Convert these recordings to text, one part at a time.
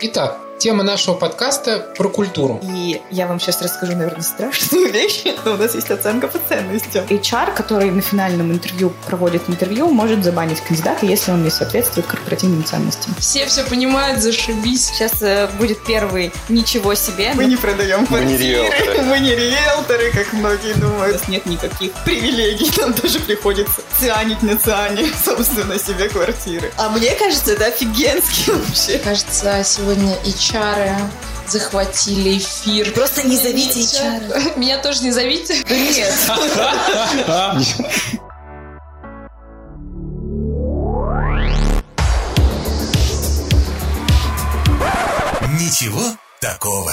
Итак, Тема нашего подкаста про культуру. И я вам сейчас расскажу, наверное, страшную вещь, но у нас есть оценка по ценностям. HR, который на финальном интервью проводит интервью, может забанить кандидата, если он не соответствует корпоративным ценностям. Все все понимают, зашибись. Сейчас э, будет первый «Ничего себе». Мы не продаем Мы не квартиры, риэлторы. мы не риэлторы, как многие думают. У нас нет никаких привилегий, нам даже приходится цианить на циане, собственно, себе квартиры. А мне кажется, это офигенски вообще. Кажется, сегодня HR захватили эфир. Просто не зовите HR. Меня тоже не зовите. Да нет. Ничего такого.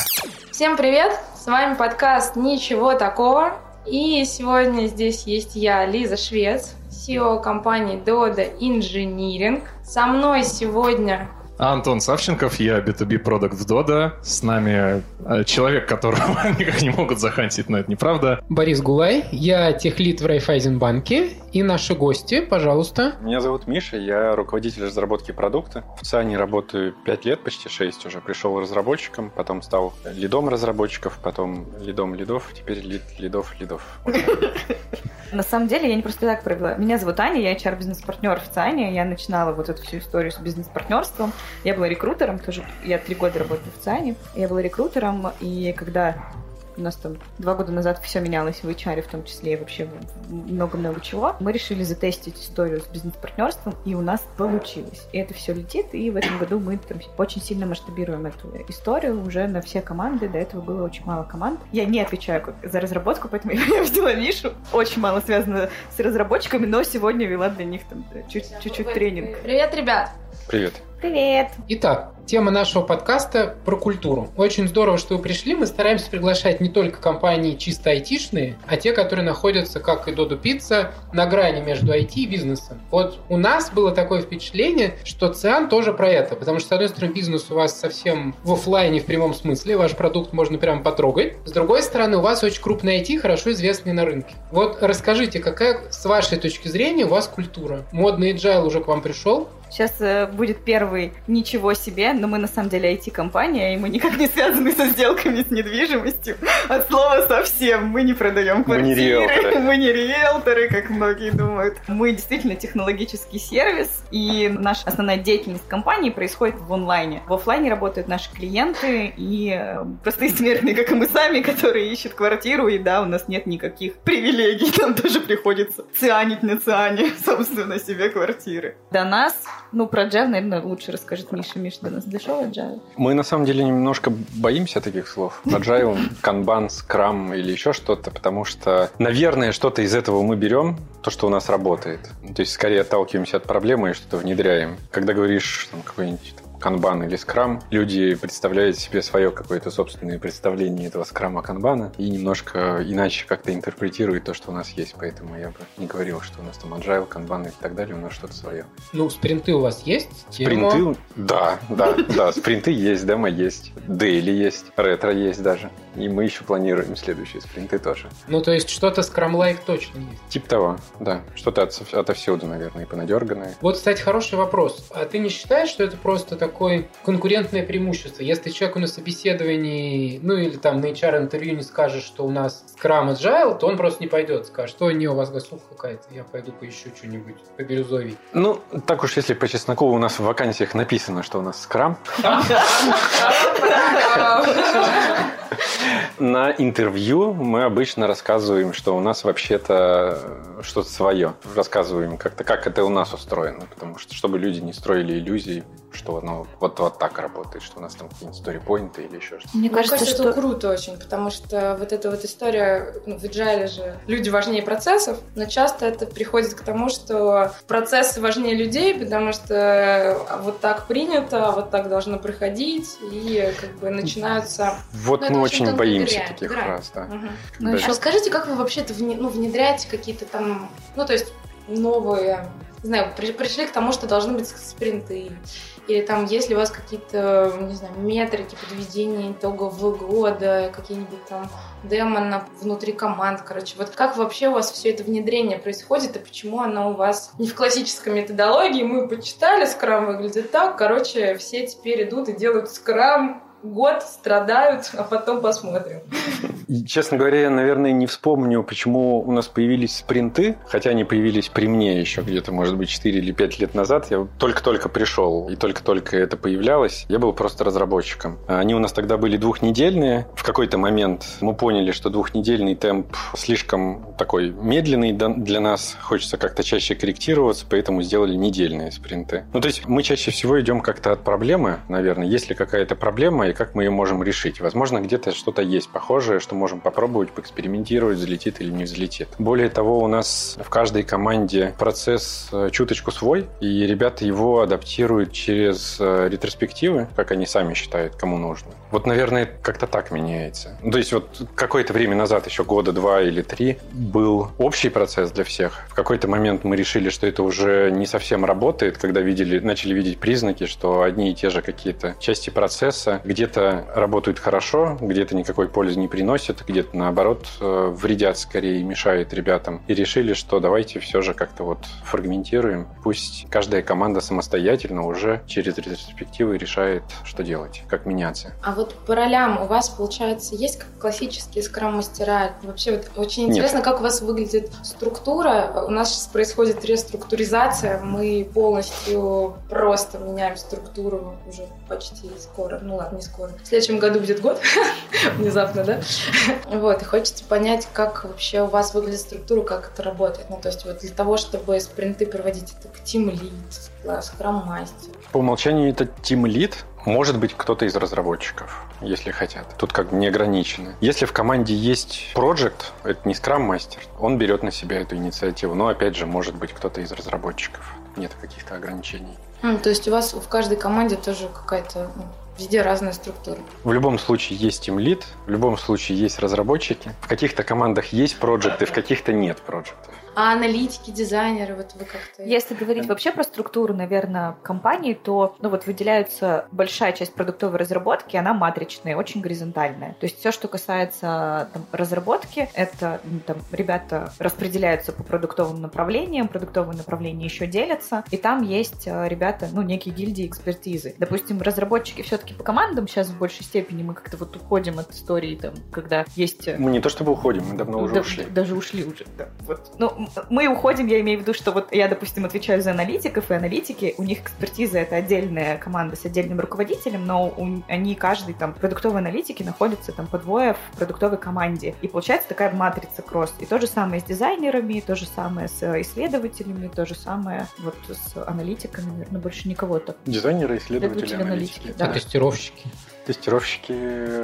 Всем привет! С вами подкаст «Ничего такого». И сегодня здесь есть я, Лиза Швец, SEO компании Dodo Engineering. Со мной сегодня Антон Савченков, я B2B продукт в Dodo. С нами э, человек, которого никак не могут захантить, но это неправда. Борис Гулай, я техлит в Райфайзенбанке. И наши гости, пожалуйста. Меня зовут Миша, я руководитель разработки продукта. В ЦИАНе работаю 5 лет, почти 6 уже. Пришел разработчиком, потом стал лидом разработчиков, потом лидом лидов, теперь лид лидов лидов. На самом деле, я не просто так провела. Меня зовут Аня, я HR-бизнес-партнер в ЦИАНе. Я начинала вот эту всю историю с бизнес-партнерством. Я была рекрутером, тоже я три года работаю в ЦИАНе. Я была рекрутером, и когда у нас там два года назад все менялось в HR, в том числе и вообще много-много чего. Мы решили затестить историю с бизнес-партнерством, и у нас получилось. И это все летит, и в этом году мы там очень сильно масштабируем эту историю уже на все команды. До этого было очень мало команд. Я не отвечаю за разработку, поэтому я взяла Мишу. Очень мало связано с разработчиками, но сегодня вела для них там чуть-чуть тренинг. Привет, ребят! Привет. Привет! Итак, тема нашего подкаста про культуру. Очень здорово, что вы пришли. Мы стараемся приглашать не только компании чисто айтишные, а те, которые находятся, как и Додо Пицца, на грани между IT и бизнесом. Вот у нас было такое впечатление, что ЦИАН тоже про это, потому что, с одной стороны, бизнес у вас совсем в оффлайне в прямом смысле, ваш продукт можно прямо потрогать. С другой стороны, у вас очень крупный IT, хорошо известный на рынке. Вот расскажите, какая, с вашей точки зрения, у вас культура? Модный agile уже к вам пришел? Сейчас э, будет первый ничего себе, но мы на самом деле IT-компания, и мы никак не связаны со сделками с недвижимостью. От слова совсем. Мы не продаем Мы не квартиры, риэлторы. мы не риэлторы, как многие думают. Мы действительно технологический сервис, и наша основная деятельность компании происходит в онлайне. В оффлайне работают наши клиенты и э, простые смертные, как и мы сами, которые ищут квартиру, и да, у нас нет никаких привилегий, нам тоже приходится цианить на циане, собственно, себе квартиры. До нас ну, про Agile, наверное, лучше расскажет Миша. Миша, до нас дошел Agile? Мы на самом деле немножко боимся таких слов. Agile, канбан, скрам или еще что-то, потому что, наверное, что-то из этого мы берем, то, что у нас работает. То есть, скорее отталкиваемся от проблемы и что-то внедряем. Когда говоришь там, какой-нибудь канбан или скрам, люди представляют себе свое какое-то собственное представление этого скрама канбана и немножко иначе как-то интерпретируют то, что у нас есть. Поэтому я бы не говорил, что у нас там agile, канбан и так далее, у нас что-то свое. Ну, спринты у вас есть? Тема? Спринты, да, да, да, спринты есть, демо есть, дейли есть, ретро есть даже. И мы еще планируем следующие спринты тоже. Ну, то есть что-то скрамлайк точно есть. Тип того, да. Что-то от, отовсюду, наверное, и понадерганное. Вот, кстати, хороший вопрос. А ты не считаешь, что это просто такое конкурентное преимущество? Если человеку на собеседовании, ну или там на HR-интервью не скажет, что у нас Scrum Agile, то он просто не пойдет. Скажет, что не, у вас гасуха какая-то, я пойду поищу что-нибудь по бирюзовей. Ну, так уж если по чесноку у нас в вакансиях написано, что у нас скрам. На интервью мы обычно рассказываем, что у нас вообще-то что-то свое. Рассказываем как-то, как это у нас устроено. Потому что, чтобы люди не строили иллюзий, что оно вот, вот так работает, что у нас там какие-нибудь сторипоинты или еще что-то. Мне Мне кажется, это круто очень, потому что вот эта вот история, ну, в agile же люди важнее процессов, но часто это приходит к тому, что процессы важнее людей, потому что вот так принято, вот так должно проходить, и как бы начинаются... Вот Ну, мы очень боимся грань, таких грань. фраз, да. Мгм. Ну, Да. А Расскажите, как вы вообще это вне- ну, внедряете какие-то там, ну, то есть новые не знаю, при- пришли к тому, что должны быть спринты, или там, есть ли у вас какие-то, не знаю, метрики подведения итогового года, какие-нибудь там демо на, внутри команд, короче. Вот как вообще у вас все это внедрение происходит, и почему оно у вас не в классической методологии? Мы почитали, скрам выглядит так, короче, все теперь идут и делают скрам, год страдают, а потом посмотрим. И, честно говоря, я, наверное, не вспомню, почему у нас появились спринты, хотя они появились при мне еще где-то, может быть, 4 или 5 лет назад. Я только-только пришел, и только-только это появлялось. Я был просто разработчиком. Они у нас тогда были двухнедельные. В какой-то момент мы поняли, что двухнедельный темп слишком такой медленный для нас. Хочется как-то чаще корректироваться, поэтому сделали недельные спринты. Ну, то есть мы чаще всего идем как-то от проблемы, наверное. Есть ли какая-то проблема, и как мы ее можем решить? Возможно, где-то что-то есть похожее, что можем попробовать, поэкспериментировать, взлетит или не взлетит. Более того, у нас в каждой команде процесс э, чуточку свой, и ребята его адаптируют через э, ретроспективы, как они сами считают, кому нужно. Вот, наверное, как-то так меняется. Ну, то есть вот какое-то время назад, еще года два или три, был общий процесс для всех. В какой-то момент мы решили, что это уже не совсем работает, когда видели, начали видеть признаки, что одни и те же какие-то части процесса где-то работают хорошо, где-то никакой пользы не приносят, где-то наоборот э, вредят скорее и мешают ребятам. И решили, что давайте все же как-то вот фрагментируем. Пусть каждая команда самостоятельно уже через ретроспективы решает, что делать, как меняться. А вот по ролям у вас, получается, есть как классические скрам-мастера? Вообще вот очень интересно, Нет. как у вас выглядит структура. У нас сейчас происходит реструктуризация. Мы полностью просто меняем структуру уже почти скоро. Ну ладно, не скоро. В следующем году будет год. Внезапно, да? Вот, и хочется понять, как вообще у вас выглядит структура, как это работает. Ну, то есть вот для того, чтобы спринты проводить, это Team Lead, Scrum мастер. По умолчанию это Team Lead, может быть, кто-то из разработчиков, если хотят. Тут как бы не ограничено. Если в команде есть проект, это не скрам-мастер, он берет на себя эту инициативу. Но, опять же, может быть, кто-то из разработчиков. Нет каких-то ограничений. Mm, то есть у вас в каждой команде тоже какая-то ну, Везде разная структура. В любом случае есть Team Lead, в любом случае есть разработчики. В каких-то командах есть проекты, в каких-то нет проектов. А аналитики, дизайнеры, вот вы как-то... Если говорить вообще про структуру, наверное, компании, то ну, вот выделяется большая часть продуктовой разработки, она матричная, очень горизонтальная. То есть все, что касается там, разработки, это ну, там, ребята распределяются по продуктовым направлениям, продуктовые направления еще делятся, и там есть э, ребята, ну, некие гильдии экспертизы. Допустим, разработчики все-таки по командам сейчас в большей степени мы как-то вот уходим от истории, там, когда есть... Э, мы не то чтобы уходим, мы давно уже да, ушли. Даже ушли уже, да. Вот. Ну, мы уходим, я имею в виду, что вот я, допустим, отвечаю за аналитиков, и аналитики, у них экспертиза — это отдельная команда с отдельным руководителем, но у, они, каждый там, продуктовые аналитики находятся там по двое в продуктовой команде. И получается такая матрица кросс. И то же самое с дизайнерами, то же самое с исследователями, то же самое вот с аналитиками, наверное, больше никого так. Дизайнеры, исследователи, аналитики. аналитики да. тестировщики. Тестировщики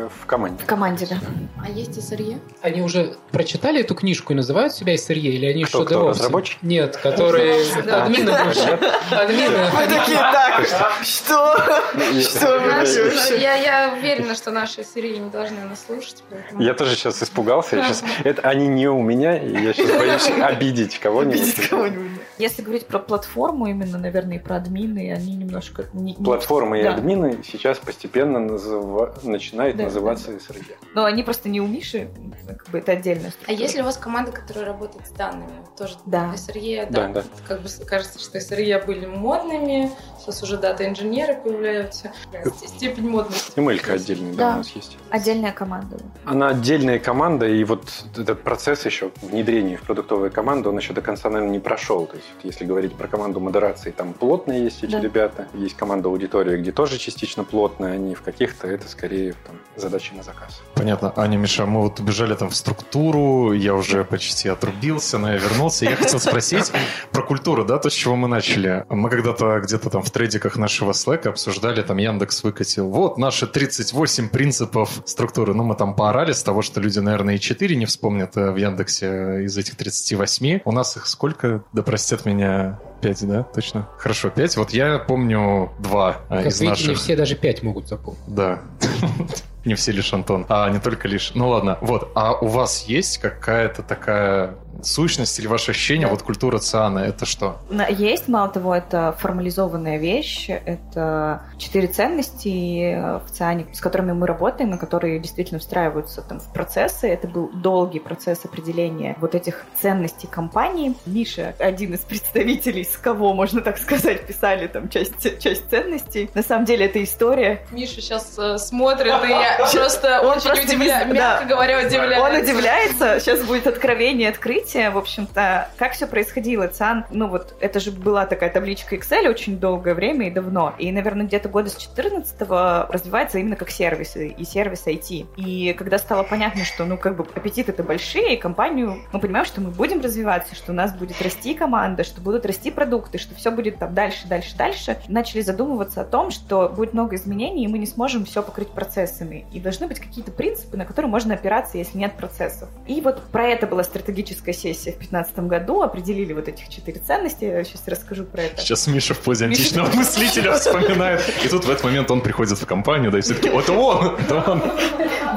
в команде. В команде, да. А есть SRE? Они уже прочитали эту книжку и называют себя SRE? Или они кто, что кто, разработчики? Нет, которые админы Админы. Мы такие, так, что? Что Я уверена, что наши SRE не должны нас слушать. Я тоже сейчас испугался. Это они не у меня, и я сейчас боюсь обидеть кого-нибудь. Если говорить про платформу именно, наверное, и про админы, они немножко... Платформы и админы сейчас постепенно называ... начинает да, называться да. SRE. Но они просто не у Миши, как бы это отдельная структура. А если у вас команда, которая работает с данными, тоже да. SRE, да, да, да. как бы кажется, что SRE были модными, сейчас уже дата-инженеры появляются, степень модности. ML отдельный, да, да, у нас есть. Отдельная команда. Она отдельная команда, и вот этот процесс еще внедрения в продуктовые команды, он еще до конца, наверное, не прошел. То есть, если говорить про команду модерации, там плотные есть эти да. ребята, есть команда аудитории, где тоже частично плотные, они в каких-то это скорее там, задачи на заказ. Понятно. Аня, Миша, мы вот убежали там в структуру, я уже почти отрубился, но я вернулся. Я хотел спросить про культуру, да, то, с чего мы начали. Мы когда-то где-то там в трейдиках нашего Slack обсуждали, там Яндекс выкатил, вот наши 38 принципов структуры. Ну, мы там поорали с того, что люди, наверное, и 4 не вспомнят э, в Яндексе из этих 38. У нас их сколько, да простят меня, Пять, да? Точно? Хорошо, пять. Вот я помню два как из видите, наших. не все даже пять могут запомнить. Да. Не все лишь Антон, а не только лишь. Ну ладно, вот. А у вас есть какая-то такая сущность или ваше ощущение, вот культура ЦИАНа, это что? Есть, мало того, это формализованная вещь, это четыре ценности э, в ЦИАНе, с которыми мы работаем, и которые действительно встраиваются там, в процессы. Это был долгий процесс определения вот этих ценностей компании. Миша, один из представителей, с кого, можно так сказать, писали там часть, часть ценностей. На самом деле это история. Миша сейчас смотрит, и я просто Он очень не- мягко да. говоря, удивляюсь. Он удивляется, сейчас будет откровение, открытие. В общем-то, как все происходило? ЦАН, ну вот, это же была такая табличка Excel очень долгое время и давно. И, наверное, где-то года с 14 развивается именно как сервис, и и сервис IT. И когда стало понятно, что, ну, как бы аппетиты-то большие, и компанию, мы понимаем, что мы будем развиваться, что у нас будет расти команда, что будут расти продукты, что все будет там дальше, дальше, дальше, начали задумываться о том, что будет много изменений, и мы не сможем все покрыть процессами. И должны быть какие-то принципы, на которые можно опираться, если нет процессов. И вот про это была стратегическая сессия в 2015 году, определили вот этих четыре ценности, я сейчас расскажу про это. Сейчас Миша в позе Миша- античного мыслителя вспоминает. И тут в этот момент он приходит в компанию, да, и все таки это он, это он.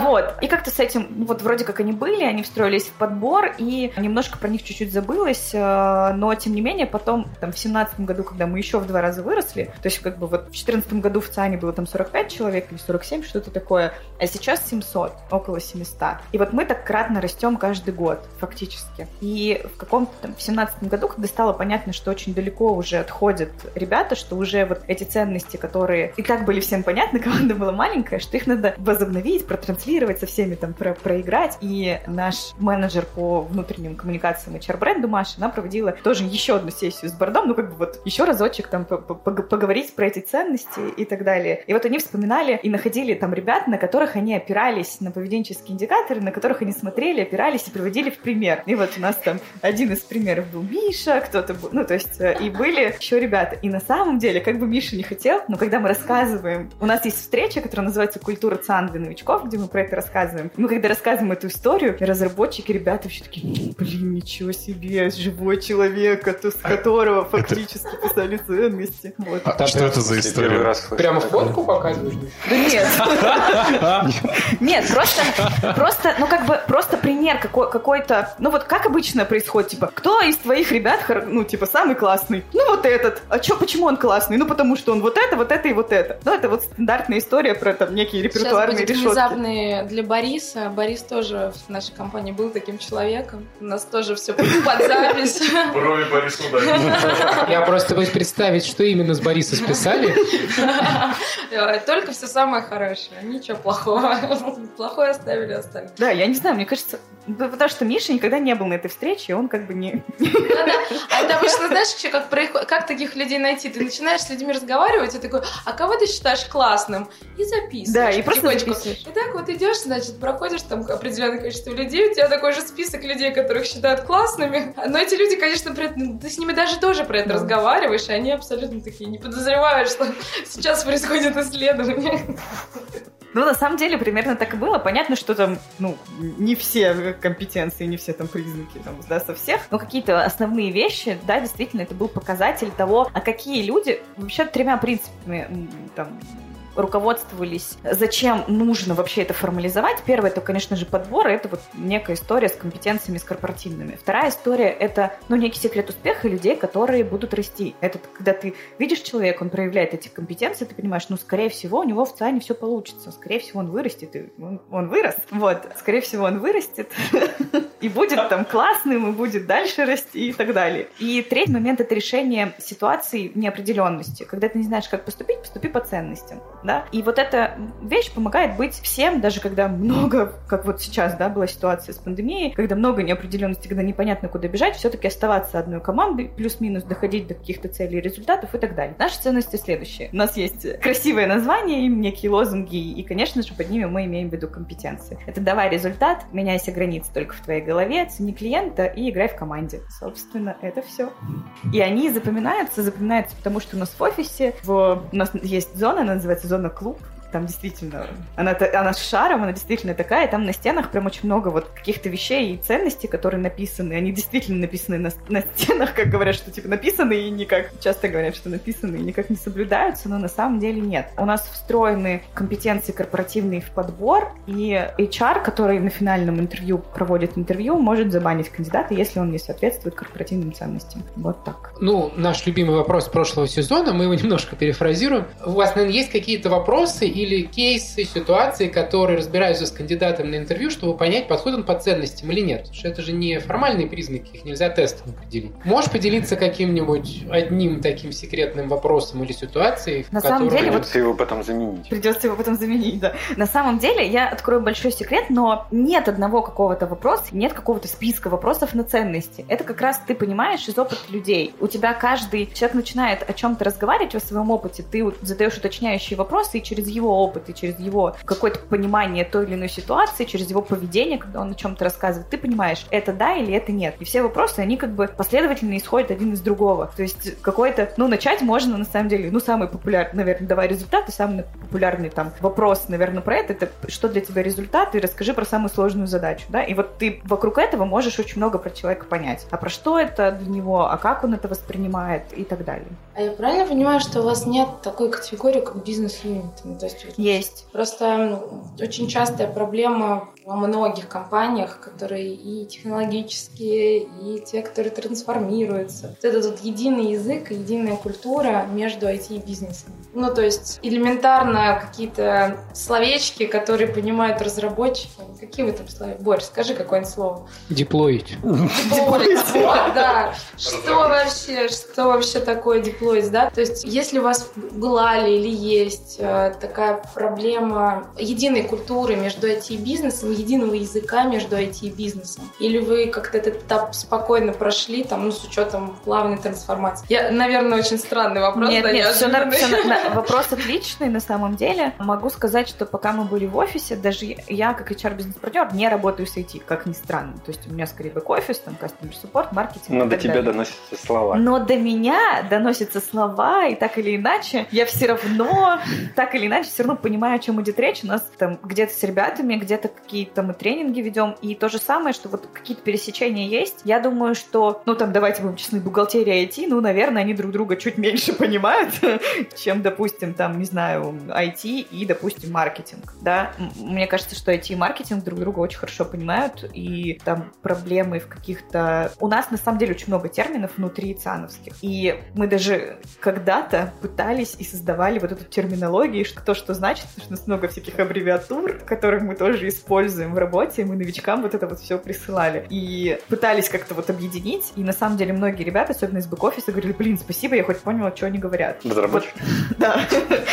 Вот. И как-то с этим, ну, вот вроде как они были, они встроились в подбор, и немножко про них чуть-чуть забылось, э, но тем не менее потом, там, в семнадцатом году, когда мы еще в два раза выросли, то есть как бы вот в четырнадцатом году в ЦАНе было там 45 человек или 47, что-то такое, а сейчас 700, около 700. И вот мы так кратно растем каждый год, фактически. И в каком-то в семнадцатом году, когда стало понятно, что очень далеко уже отходят ребята, что уже вот эти ценности, которые и так были всем понятны, команда была маленькая, что их надо возобновить, протранслировать со всеми там, про проиграть. И наш менеджер по внутренним коммуникациям HR-бренду Маша, она проводила тоже еще одну сессию с бордом, ну как бы вот еще разочек там по- по- пог- поговорить про эти ценности и так далее. И вот они вспоминали и находили там ребят, на которых они опирались на поведенческие индикаторы, на которых они смотрели, опирались и приводили в пример. И вот у нас там один из примеров был Миша, кто-то был, ну то есть э, и были еще ребята. И на самом деле, как бы Миша не хотел, но когда мы рассказываем, у нас есть встреча, которая называется «Культура ЦАН для новичков», где мы про это рассказываем. Мы когда рассказываем эту историю, разработчики, ребята вообще такие, блин, ничего себе, живой человек, от- с которого фактически писали ценности. Вот. А что это за история? раз слышу Прямо фотку показываешь? Да нет. Нет, просто, просто, ну как бы, просто пример какой- какой-то, ну вот как обычно происходит, типа, кто из твоих ребят, ну типа, самый классный? Ну вот этот. А чё, почему он классный? Ну потому что он вот это, вот это и вот это. Ну это вот стандартная история про там некие Сейчас репертуарные будет решетки. внезапный для Бориса. Борис тоже в нашей компании был таким человеком. У нас тоже все под запись. Брови Борису Я просто боюсь представить, что именно с Бориса списали. Э, Только все самое хорошее. Ничего плохого. Плохое оставили остальное. Да, я не знаю, мне кажется, да, потому что Миша никогда не был на этой встрече, и он как бы не... Да-да. А потому что, знаешь, еще как, происход- как таких людей найти? Ты начинаешь с людьми разговаривать, и такой, а кого ты считаешь классным? И записываешь. Да, и просто записываешь. И так вот идешь, значит, проходишь там определенное количество людей, у тебя такой же список людей, которых считают классными. Но эти люди, конечно, при этом- ты с ними даже тоже про это Да. разговариваешь, и они абсолютно такие не подозревают, что сейчас происходит исследование. Ну, на самом деле, примерно так и было. Понятно, что там, ну, не все компетенции, не все там признаки там сдастся всех, но какие-то основные вещи, да, действительно, это был показатель того, а какие люди, вообще тремя принципами там руководствовались, зачем нужно вообще это формализовать. Первое, это, конечно же, подбор, это вот некая история с компетенциями, с корпоративными. Вторая история, это, ну, некий секрет успеха людей, которые будут расти. Это когда ты видишь человека, он проявляет эти компетенции, ты понимаешь, ну, скорее всего, у него в ЦАНе все получится. Скорее всего, он вырастет, и он, он вырос. Вот, скорее всего, он вырастет и будет там классным, и будет дальше расти и так далее. И третий момент — это решение ситуации неопределенности. Когда ты не знаешь, как поступить, поступи по ценностям, да. И вот эта вещь помогает быть всем, даже когда много, как вот сейчас, да, была ситуация с пандемией, когда много неопределенности, когда непонятно, куда бежать, все-таки оставаться одной командой, плюс-минус доходить до каких-то целей и результатов и так далее. Наши ценности следующие. У нас есть красивое название, им некие лозунги, и, конечно же, под ними мы имеем в виду компетенции. Это давай результат, меняйся границы только в твоей голове, цени клиента и играй в команде. Собственно, это все. И они запоминаются, запоминаются, потому что у нас в офисе, в... у нас есть зона, она называется зона клуб, там действительно, она, она с шаром, она действительно такая, и там на стенах прям очень много вот каких-то вещей и ценностей, которые написаны, они действительно написаны на, на стенах, как говорят, что типа написаны и никак, часто говорят, что написаны и никак не соблюдаются, но на самом деле нет. У нас встроены компетенции корпоративные в подбор, и HR, который на финальном интервью проводит интервью, может забанить кандидата, если он не соответствует корпоративным ценностям. Вот так. Ну, наш любимый вопрос прошлого сезона, мы его немножко перефразируем. У вас, наверное, есть какие-то вопросы или кейсы, ситуации, которые разбираются с кандидатом на интервью, чтобы понять, подходит он по ценностям или нет? Потому что это же не формальные признаки, их нельзя тестом определить. Можешь поделиться каким-нибудь одним таким секретным вопросом или ситуацией, на самом деле, придется вот, его потом заменить. Придется его потом заменить, да. На самом деле, я открою большой секрет, но нет одного какого-то вопроса, нет какого-то списка вопросов на ценности. Это как раз ты понимаешь из опыта людей. У тебя каждый человек начинает о чем-то разговаривать о своем опыте, ты задаешь уточняющие вопросы, и через его опыт, и через его какое-то понимание той или иной ситуации, через его поведение, когда он о чем-то рассказывает, ты понимаешь, это да или это нет. И все вопросы, они как бы последовательно исходят один из другого. То есть какой-то, ну, начать можно на самом деле, ну, самый популярный, наверное, давай результаты, самый популярный там вопрос, наверное, про это, это что для тебя результат, и расскажи про самую сложную задачу, да, и вот ты вокруг этого можешь очень много про человека понять. А про что это для него, а как он это воспринимает и так далее. А я правильно понимаю, что у вас нет такой категории, как бизнес-юнит? Ну, то есть, есть. Просто очень частая проблема во многих компаниях, которые и технологические, и те, которые трансформируются. Вот это вот единый язык единая культура между IT и бизнесом. Ну, то есть элементарно какие-то словечки, которые понимают разработчики. Какие вы там слова? Борь, скажи какое-нибудь слово. Деплоить. Деплоить, да. Что вообще, что вообще такое деплоить, да? То есть если у вас была ли или есть э, такая проблема единой культуры между IT и бизнесом, единого языка между IT и бизнесом? Или вы как-то этот этап спокойно прошли, там, ну, с учетом плавной трансформации? Я, наверное, очень странный вопрос. Нет, да, нет, все, на, все на, вопрос отличный на самом деле. Могу сказать, что пока мы были в офисе, даже я, как HR-бизнес-партнер, не работаю с IT, как ни странно. То есть у меня скорее бэк-офис, там, customer support, маркетинг. Но до тебя далее. доносятся слова. Но до меня доносятся слова, и так или иначе, я все равно, так или иначе, все равно понимаю, о чем идет речь. У нас там где-то с ребятами, где-то какие какие-то мы тренинги ведем, и то же самое, что вот какие-то пересечения есть. Я думаю, что, ну там, давайте будем честны, бухгалтерия IT, ну, наверное, они друг друга чуть меньше понимают, чем, допустим, там, не знаю, IT и, допустим, маркетинг, да. Мне кажется, что IT и маркетинг друг друга очень хорошо понимают, и там проблемы в каких-то... У нас, на самом деле, очень много терминов внутри ЦАНовских, и мы даже когда-то пытались и создавали вот эту терминологию, что то, что значит, потому что у нас много всяких аббревиатур, которых мы тоже используем, в работе, мы новичкам вот это вот все присылали. И пытались как-то вот объединить, и на самом деле многие ребята, особенно из бэк-офиса, говорили, блин, спасибо, я хоть поняла, что они говорят. Вот, да.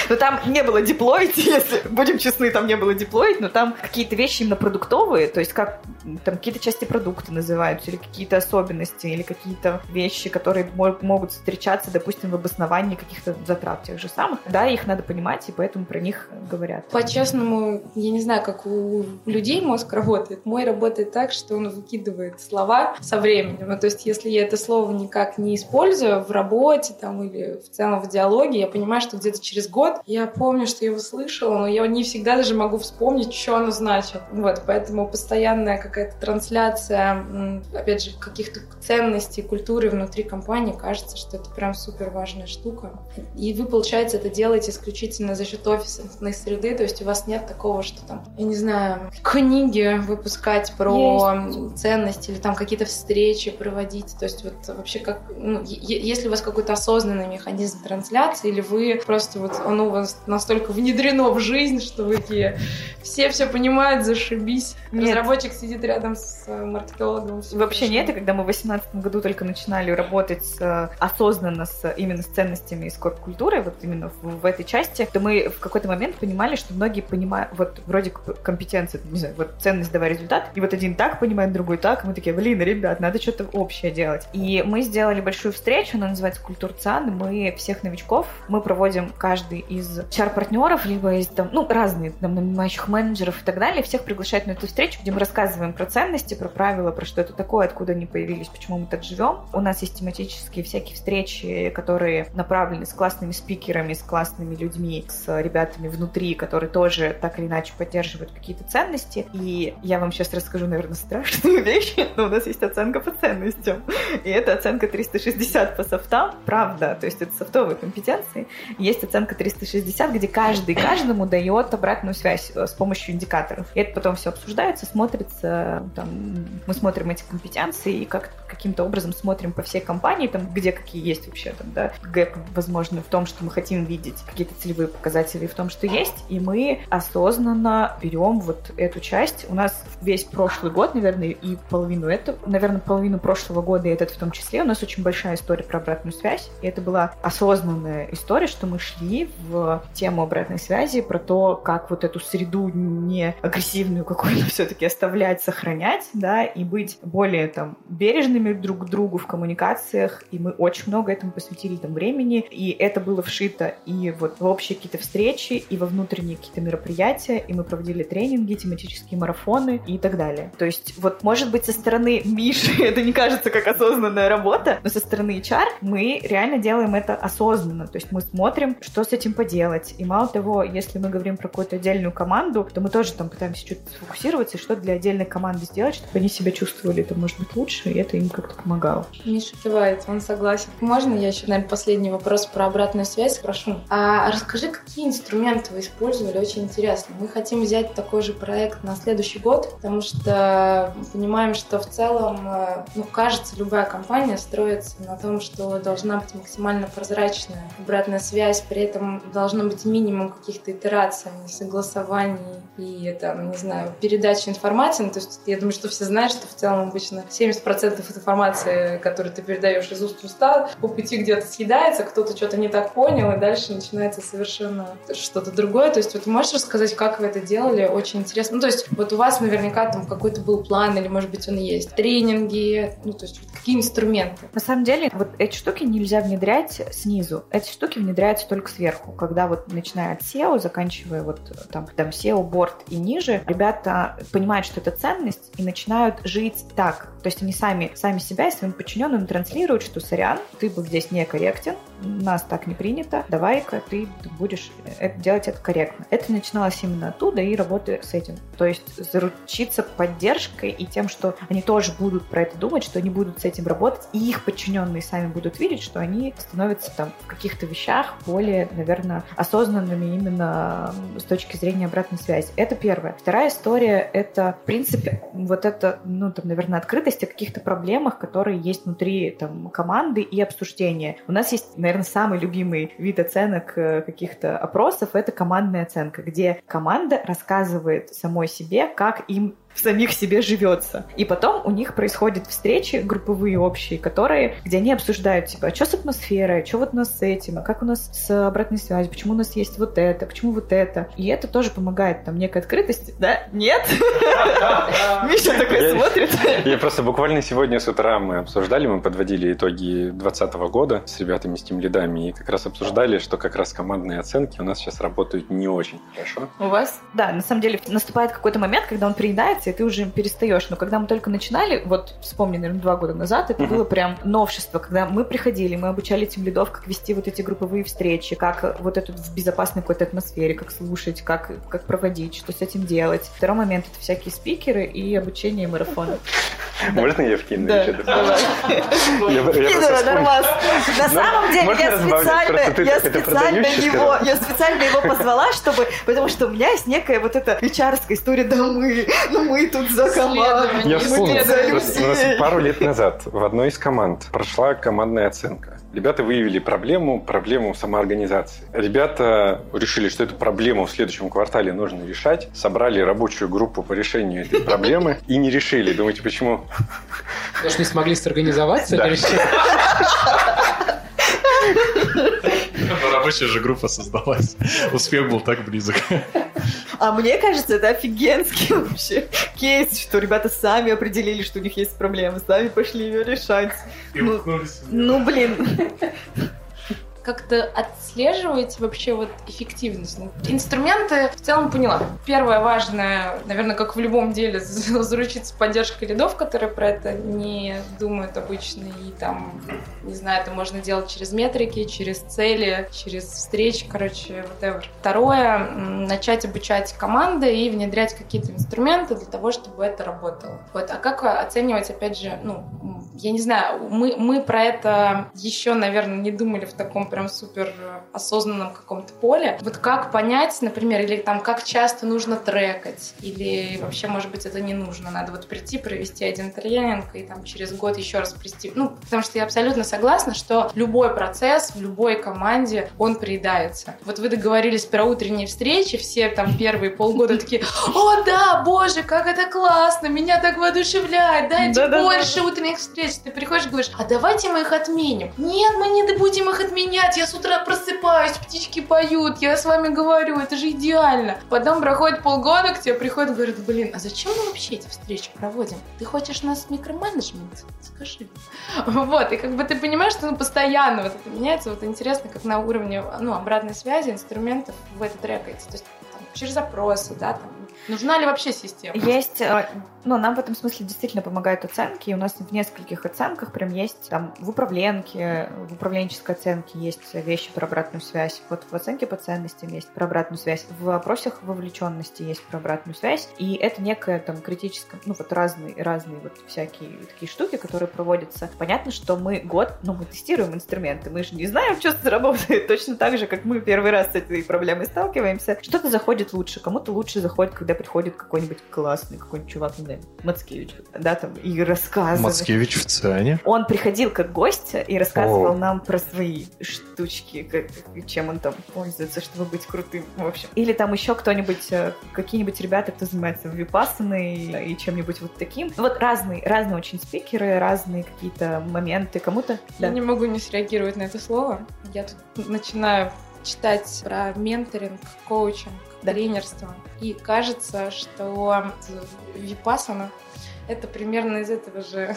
Но там не было деплоить, если будем честны, там не было деплоить, но там какие-то вещи именно продуктовые, то есть как там какие-то части продукта называются, или какие-то особенности, или какие-то вещи, которые могут встречаться, допустим, в обосновании каких-то затрат тех же самых. Да, их надо понимать, и поэтому про них говорят. По-честному, я не знаю, как у людей мозг работает. Мой работает так, что он выкидывает слова со временем. Ну, то есть, если я это слово никак не использую в работе там, или в целом в диалоге, я понимаю, что где-то через год я помню, что я его слышала, но я не всегда даже могу вспомнить, что оно значит. Вот, поэтому постоянная какая-то трансляция, опять же, каких-то ценностей, культуры внутри компании, кажется, что это прям супер важная штука. И вы, получается, это делаете исключительно за счет офисной среды, то есть у вас нет такого, что там, я не знаю, книги выпускать про Есть. ценности или там какие-то встречи проводить. То есть вот вообще как, ну, если у вас какой-то осознанный механизм трансляции, или вы просто вот оно у вас настолько внедрено в жизнь, что вы такие все все понимают, зашибись. Нет. Разработчик сидит рядом с э, маркетологом. Вообще нет, и когда мы в 2018 году только начинали работать э, осознанно с, именно с ценностями и с корп-культурой, вот именно в, в этой части, то мы в какой-то момент понимали, что многие понимают, вот вроде компетенции, не знаю, вот ценность давай результат, и вот один так понимает, другой так, и мы такие, блин, ребят, надо что-то общее делать. И мы сделали большую встречу, она называется Культурцан, мы всех новичков, мы проводим каждый из чар-партнеров, либо из там, ну, разные там нанимающих менеджеров и так далее, всех приглашают на эту встречу, где мы рассказываем про ценности, про правила, про что это такое, откуда они появились, почему мы так живем. У нас есть тематические всякие встречи, которые направлены с классными спикерами, с классными людьми, с ребятами ребятами внутри, которые тоже так или иначе поддерживают какие-то ценности. И я вам сейчас расскажу, наверное, страшную вещь, но у нас есть оценка по ценностям. И это оценка 360 по софтам, правда, то есть это софтовые компетенции. Есть оценка 360, где каждый каждому дает обратную связь э, с помощью индикаторов. И это потом все обсуждается, смотрится, там, мы смотрим эти компетенции и как, каким-то образом смотрим по всей компании, там, где какие есть вообще там, да, гэп, возможно, в том, что мы хотим видеть какие-то целевые показатели в том, что есть, и мы осознанно берем вот эту часть. У нас весь прошлый год, наверное, и половину этого, наверное, половину прошлого года, и этот в том числе, у нас очень большая история про обратную связь, и это была осознанная история, что мы шли в тему обратной связи, про то, как вот эту среду не агрессивную какую-то все-таки оставлять, сохранять, да, и быть более там бережными друг к другу в коммуникациях, и мы очень много этому посвятили там времени, и это было вшито и вот в общие какие-то встречи, и во внутренние какие-то мероприятия, и мы проводили тренинги, тематические марафоны и так далее. То есть вот, может быть, со стороны Миши это не кажется как осознанная работа, но со стороны HR мы реально делаем это осознанно. То есть мы смотрим, что с этим поделать. И мало того, если мы говорим про какую-то отдельную команду, то мы тоже там пытаемся что-то сфокусироваться и что для отдельной команды сделать, чтобы они себя чувствовали, это может быть лучше, и это им как-то помогало. Миша кивает, он согласен. Можно я еще, наверное, последний вопрос про обратную связь спрошу? А расскажи, какие инструменты вы использовали? Очень интересно. Мы хотим взять такой же проект на следующий год, потому что понимаем, что в целом, э, ну, кажется, любая компания строится на том, что должна быть максимально прозрачная обратная связь, при этом должно быть минимум каких-то итераций, согласований и, там, не знаю, передачи информации. Ну, то есть я думаю, что все знают, что в целом обычно 70% информации, которую ты передаешь из уст в уста, по пути где-то съедается, кто-то что-то не так понял, и дальше начинается совершенно что-то другое. То есть вот можешь рассказать, как вы это делали? Очень интересно. Ну, то есть вот у вас наверняка там какой-то был план, или, может быть, он есть. Тренинги, ну, то есть вот какие инструменты? На самом деле, вот эти штуки нельзя внедрять снизу. Эти штуки внедряются только сверху. Когда вот начиная от SEO, заканчивая вот там, там SEO, борт и ниже, ребята понимают, что это ценность и начинают жить так. То есть они сами, сами себя и своим подчиненным транслируют, что сорян, ты был здесь некорректен, нас так не принято, давай-ка ты будешь это, делать это корректно. Это начиналось именно оттуда и работы с этим. То есть заручиться поддержкой и тем, что они тоже будут про это думать, что они будут с этим работать, и их подчиненные сами будут видеть, что они становятся там в каких-то вещах более, наверное, осознанными именно с точки зрения обратной связи. Это первое. Вторая история — это, в принципе, вот это, ну, там, наверное, открытость о каких-то проблемах, которые есть внутри там, команды и обсуждения. У нас есть, наверное, самый любимый вид оценок э, каких-то опросов — это командная оценка, где команда рассказывает самой себе, как им самих себе живется. И потом у них происходят встречи групповые общие, которые, где они обсуждают, типа, а что с атмосферой, что вот у нас с этим, а как у нас с обратной связью, почему у нас есть вот это, почему вот это. И это тоже помогает там некой открытости, да? Нет? Миша такой смотрит. Я просто буквально сегодня с утра мы обсуждали, мы подводили итоги 2020 года с ребятами, с тем лидами, и как раз обсуждали, что как раз командные оценки у нас сейчас работают не очень хорошо. У вас? Да, на самом деле наступает какой-то момент, когда он приедает и ты уже перестаешь. Но когда мы только начинали, вот вспомни, наверное, два года назад, это было прям новшество, когда мы приходили, мы обучали тем лидов, как вести вот эти групповые встречи, как вот эту в безопасной какой-то атмосфере, как слушать, как, как проводить, что с этим делать. Второй момент — это всякие спикеры и обучение марафона. Можно я вкину да? Давай. Нормас. На Ну, самом деле я специально, я его, я специально его позвала, чтобы, потому что у меня есть некая вот эта вечарская история, да мы, ну мы тут за команду, Я вспомнил. пару лет назад в одной из команд прошла командная оценка. Ребята выявили проблему, проблему самоорганизации. Ребята решили, что эту проблему в следующем квартале нужно решать, собрали рабочую группу по решению этой проблемы и не решили. Думаете, почему? Потому что не смогли сорганизоваться Да. Но рабочая же группа создалась. Успех был так близок. А мне кажется, это офигенский вообще кейс, что ребята сами определили, что у них есть проблемы, сами пошли ее решать. И Ну. Ну, блин. Как-то отслеживаете вообще вот эффективность? Ну, инструменты в целом поняла. Первое важное, наверное, как в любом деле, заручиться поддержкой лидов, которые про это не думают обычно. И там, не знаю, это можно делать через метрики, через цели, через встречи, короче, whatever. Второе, начать обучать команды и внедрять какие-то инструменты для того, чтобы это работало. Вот. А как оценивать, опять же, ну, я не знаю, мы, мы про это еще, наверное, не думали в таком прям супер осознанном каком-то поле. Вот как понять, например, или там как часто нужно трекать, или вообще, может быть, это не нужно, надо вот прийти, провести один тренинг и там через год еще раз прийти. Ну, потому что я абсолютно согласна, что любой процесс в любой команде, он приедается. Вот вы договорились про утренние встречи, все там первые полгода такие, о да, боже, как это классно, меня так воодушевляет, дайте больше утренних встреч. Ты приходишь и говоришь, а давайте мы их отменим. Нет, мы не будем их отменять, я с утра просыпаюсь, птички поют, я с вами говорю, это же идеально. Потом проходит полгода, к тебе приходят говорят, блин, а зачем мы вообще эти встречи проводим? Ты хочешь нас микроменеджмент? Скажи. Вот, и как бы ты понимаешь, что ну, постоянно вот это меняется, вот интересно, как на уровне ну, обратной связи инструментов в это трекается. То есть там, через запросы, да, там, Нужна ли вообще система? Есть, э, ну, нам в этом смысле действительно помогают оценки. И у нас в нескольких оценках прям есть там в управленке, в управленческой оценке есть вещи про обратную связь. Вот в оценке по ценностям есть про обратную связь. В вопросах вовлеченности есть про обратную связь. И это некая там критическая, ну, вот разные, разные вот всякие такие штуки, которые проводятся. Понятно, что мы год, ну, мы тестируем инструменты. Мы же не знаем, что заработает. Точно так же, как мы первый раз с этой проблемой сталкиваемся. Что-то заходит лучше, кому-то лучше заходит, когда приходит какой-нибудь классный какой-нибудь чувак, не знаю, Мацкевич, да, там, и рассказывает. Мацкевич в ЦИАНе? Он приходил как гость и рассказывал О. нам про свои штучки, как, чем он там пользуется, чтобы быть крутым, в общем. Или там еще кто-нибудь, э, какие-нибудь ребята, кто занимается випассаной и чем-нибудь вот таким. Вот разные, разные очень спикеры, разные какие-то моменты. Кому-то... Я да. не могу не среагировать на это слово. Я тут начинаю читать про менторинг, коучинг, тренерство. И кажется, что випасана это примерно из этого же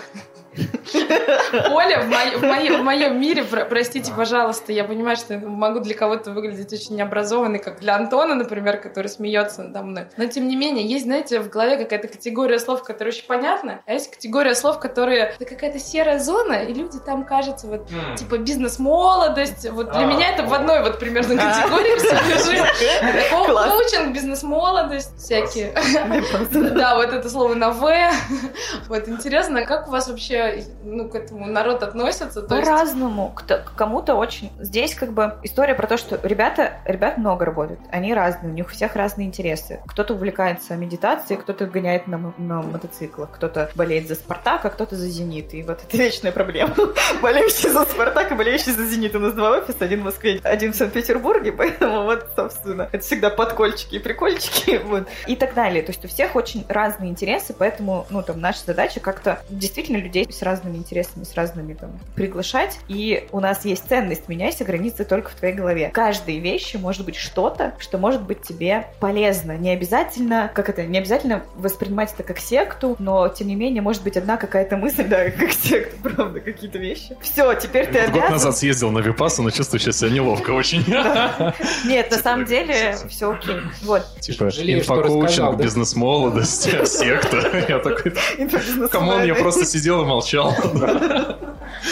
Оля в, мо- в, мо- в моем мире, про- простите, пожалуйста, я понимаю, что могу для кого-то выглядеть очень необразованной, как для Антона, например, который смеется надо мной. Но, тем не менее, есть, знаете, в голове какая-то категория слов, которая очень понятна, а есть категория слов, которые... Это какая-то серая зона, и люди там, кажется, вот, mm. типа, бизнес-молодость. Вот для а, меня это в одной вот примерно категории все лежит. Коучинг, бизнес-молодость, всякие. Да, вот это слово на «в». Вот интересно, как у вас вообще ну, к этому народ относится? По-разному. Есть... Кому-то очень... Здесь как бы история про то, что ребята, ребят много работают. Они разные, у них у всех разные интересы. Кто-то увлекается медитацией, кто-то гоняет на, на мотоциклах, кто-то болеет за Спартак, а кто-то за Зенит. И вот это вечная проблема. Болеющий за Спартак и болеющий за Зенит. У нас два офиса, один в Москве, один в Санкт-Петербурге, поэтому вот, собственно, это всегда подкольчики и прикольчики. Вот. И так далее. То есть у всех очень разные интересы, поэтому, ну, там, наша задача как-то действительно людей с разными интересами, с разными там приглашать. И у нас есть ценность «меняйся, границы только в твоей голове». Каждой вещи может быть что-то, что может быть тебе полезно. Не обязательно, как это, не обязательно воспринимать это как секту, но тем не менее может быть одна какая-то мысль, да, как секта, правда, какие-то вещи. Все, теперь ты обязан... Год назад съездил на Випассану, но чувствую сейчас себя неловко очень. Нет, на самом деле все окей. Вот. Типа инфокоучинг, бизнес-молодость, секта. Я такой, come on, я просто сидел и молчал.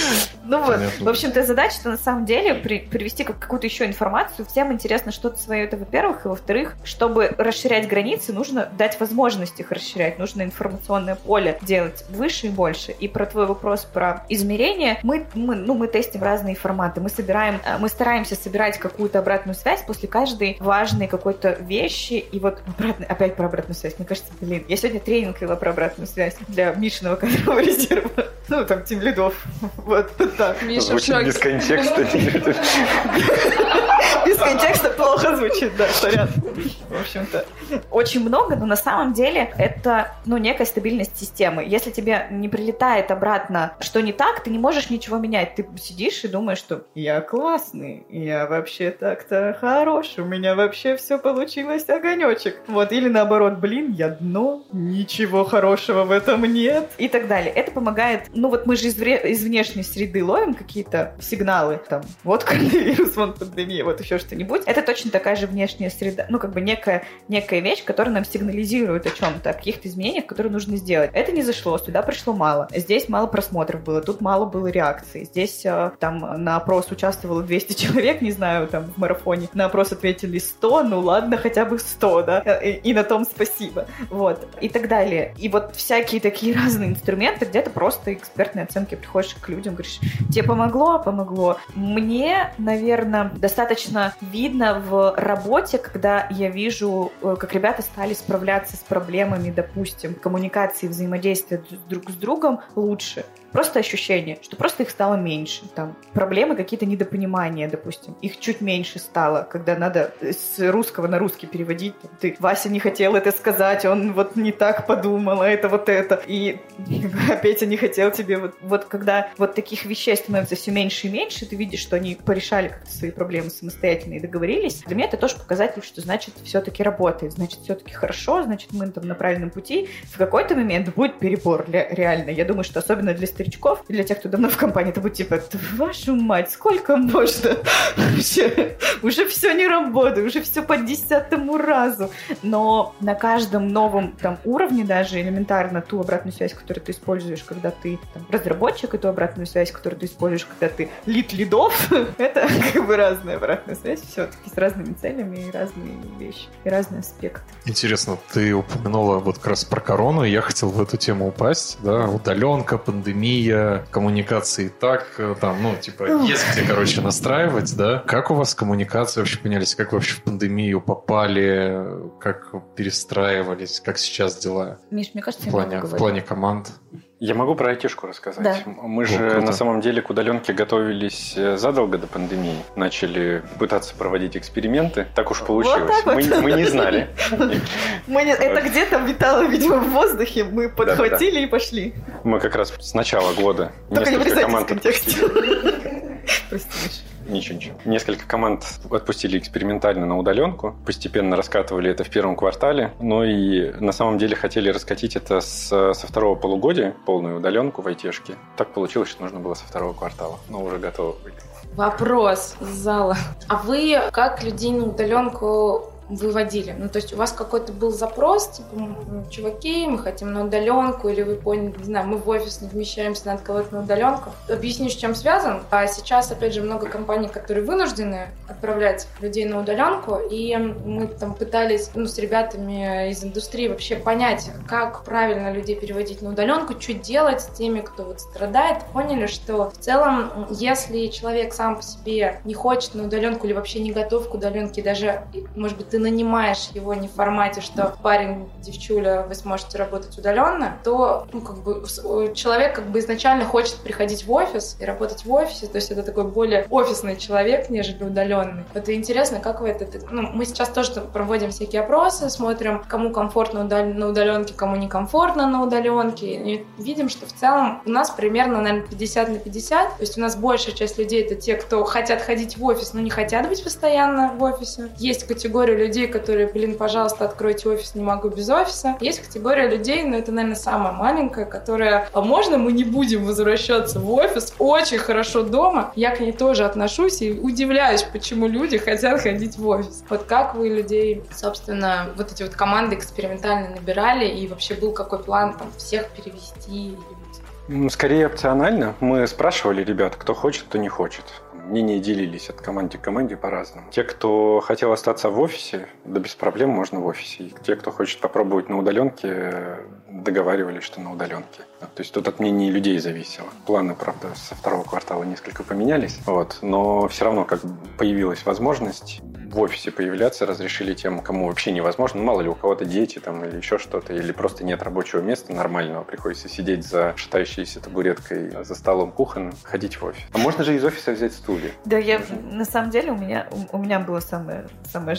Ну вот, в общем-то, задача-то на самом деле при, привести как, какую-то еще информацию. Всем интересно что-то свое, это во-первых. И во-вторых, чтобы расширять границы, нужно дать возможность их расширять. Нужно информационное поле делать выше и больше. И про твой вопрос про измерение, мы, мы, ну, мы тестим разные форматы. Мы собираем, э, мы стараемся собирать какую-то обратную связь после каждой важной какой-то вещи. И вот обратно, опять про обратную связь. Мне кажется, блин, я сегодня тренинг вела про обратную связь для Мишиного кадрового резерва. Ну, там, тем лидов. Вот так. Миша Звучит без контекста. Без контекста плохо звучит, да, сорян. В общем-то, очень много, но на самом деле это, ну, некая стабильность системы. Если тебе не прилетает обратно, что не так, ты не можешь ничего менять. Ты сидишь и думаешь, что я классный, я вообще так-то хорош, у меня вообще все получилось огонечек. Вот, или наоборот, блин, я дно, ничего хорошего в этом нет. И так далее. Это помогает, ну вот мы же из, вре- из внешней среды ловим какие-то сигналы, там, вот коронавирус, вон пандемия, вот еще что-нибудь. Это точно такая же внешняя среда, ну как бы некая, некая вещь, которая нам сигнализирует о чем-то, о каких-то изменениях, которые нужно сделать. Это не зашло, сюда пришло мало. Здесь мало просмотров было, тут мало было реакций. Здесь э, там на опрос участвовало 200 человек, не знаю, там в марафоне. На опрос ответили 100, ну ладно, хотя бы 100, да, и, и на том спасибо. Вот, и так далее. И вот всякие такие разные инструменты, где-то просто экспертные оценки приходишь к людям, говоришь, тебе помогло, помогло. Мне, наверное, достаточно видно в работе, когда я вижу, э, как ребята стали справляться с проблемами, допустим, коммуникации, взаимодействия друг с другом лучше. Просто ощущение, что просто их стало меньше. Там проблемы, какие-то недопонимания, допустим. Их чуть меньше стало, когда надо с русского на русский переводить. Ты, Вася не хотел это сказать, он вот не так подумал, а это вот это. И Петя не хотел тебе. Вот, вот когда вот таких вещей становится все меньше и меньше, ты видишь, что они порешали как-то свои проблемы самостоятельно и договорились. Для меня это тоже показатель, что значит все-таки работает, значит все-таки хорошо, значит мы там на правильном пути. В какой-то момент будет перебор реально. Я думаю, что особенно для старичков и для тех, кто давно в компании, это будет типа, вашу мать, сколько можно? Вообще, уже все не работает, уже все по десятому разу. Но на каждом новом там уровне даже элементарно ту обратную связь, которую ты используешь, когда ты там, разработчик, и ту обратную связь, которую ты используешь, когда ты лид лидов, это как бы разная обратная связь все-таки с разными целями и разные вещи, и разные аспекты. Интересно, ты упомянула вот как раз про корону, я хотел в эту тему упасть, да, удаленка, пандемия, коммуникации так, э, там, ну, типа, есть где, короче, настраивать, да. Как у вас коммуникации вообще поменялись? Как вы вообще в пандемию попали? Как перестраивались? Как сейчас дела? Миш, мне кажется, в плане, в плане команд? Я могу про айтишку рассказать. Да. Мы же О, круто. на самом деле к удаленке готовились э, задолго до пандемии. Начали пытаться проводить эксперименты. Так уж получилось. так вот. мы, мы не знали. Мы не- это где-то витало, видимо, в воздухе, мы подхватили и пошли. Мы как раз с начала года Только не несколько из команд. Прости. Ничего, ничего. Несколько команд отпустили экспериментально на удаленку. Постепенно раскатывали это в первом квартале. Ну и на самом деле хотели раскатить это с, со второго полугодия, полную удаленку в айтишке. Так получилось, что нужно было со второго квартала. Но уже готовы были. Вопрос из зала. А вы как людей на удаленку выводили? Ну, то есть у вас какой-то был запрос, типа, «М, чуваки, мы хотим на удаленку, или вы поняли, не знаю, мы в офис не вмещаемся, надо кого-то на удаленку. Объясню, с чем связан. А сейчас, опять же, много компаний, которые вынуждены отправлять людей на удаленку, и мы там пытались ну, с ребятами из индустрии вообще понять, как правильно людей переводить на удаленку, что делать с теми, кто вот страдает. Поняли, что в целом, если человек сам по себе не хочет на удаленку или вообще не готов к удаленке, даже, может быть, ты нанимаешь его не в формате, что парень, девчуля, вы сможете работать удаленно, то ну, как бы, э, человек как бы изначально хочет приходить в офис и работать в офисе, то есть это такой более офисный человек, нежели удаленный. И интересно, как вы это... Ну, мы сейчас тоже проводим всякие опросы, смотрим, кому комфортно на удаленке, кому некомфортно на удаленке, и видим, что в целом у нас примерно, наверное, 50 на 50, то есть у нас большая часть людей это те, кто хотят ходить в офис, но не хотят быть постоянно в офисе. Есть категория людей, которые, блин, пожалуйста, откройте офис, не могу без офиса. Есть категория людей, но это, наверное, самая маленькая, которая, а можно мы не будем возвращаться в офис, очень хорошо дома. Я к ней тоже отношусь и удивляюсь, почему люди хотят ходить в офис. Вот как вы людей, собственно, вот эти вот команды экспериментально набирали, и вообще был какой план там всех перевести? М, Скорее опционально. Мы спрашивали ребят, кто хочет, кто не хочет. Мнения делились от команды к команде по-разному. Те, кто хотел остаться в офисе, да без проблем можно в офисе. И те, кто хочет попробовать на удаленке, договаривались, что на удаленке. То есть тут от мнений людей зависело. Планы, правда, со второго квартала несколько поменялись. Вот. Но все равно как появилась возможность в офисе появляться, разрешили тем, кому вообще невозможно. Ну, мало ли, у кого-то дети там или еще что-то, или просто нет рабочего места нормального, приходится сидеть за шатающейся табуреткой за столом кухонным, ходить в офис. А можно же из офиса взять стулья. Да, я на самом деле у меня у, у меня было самое самое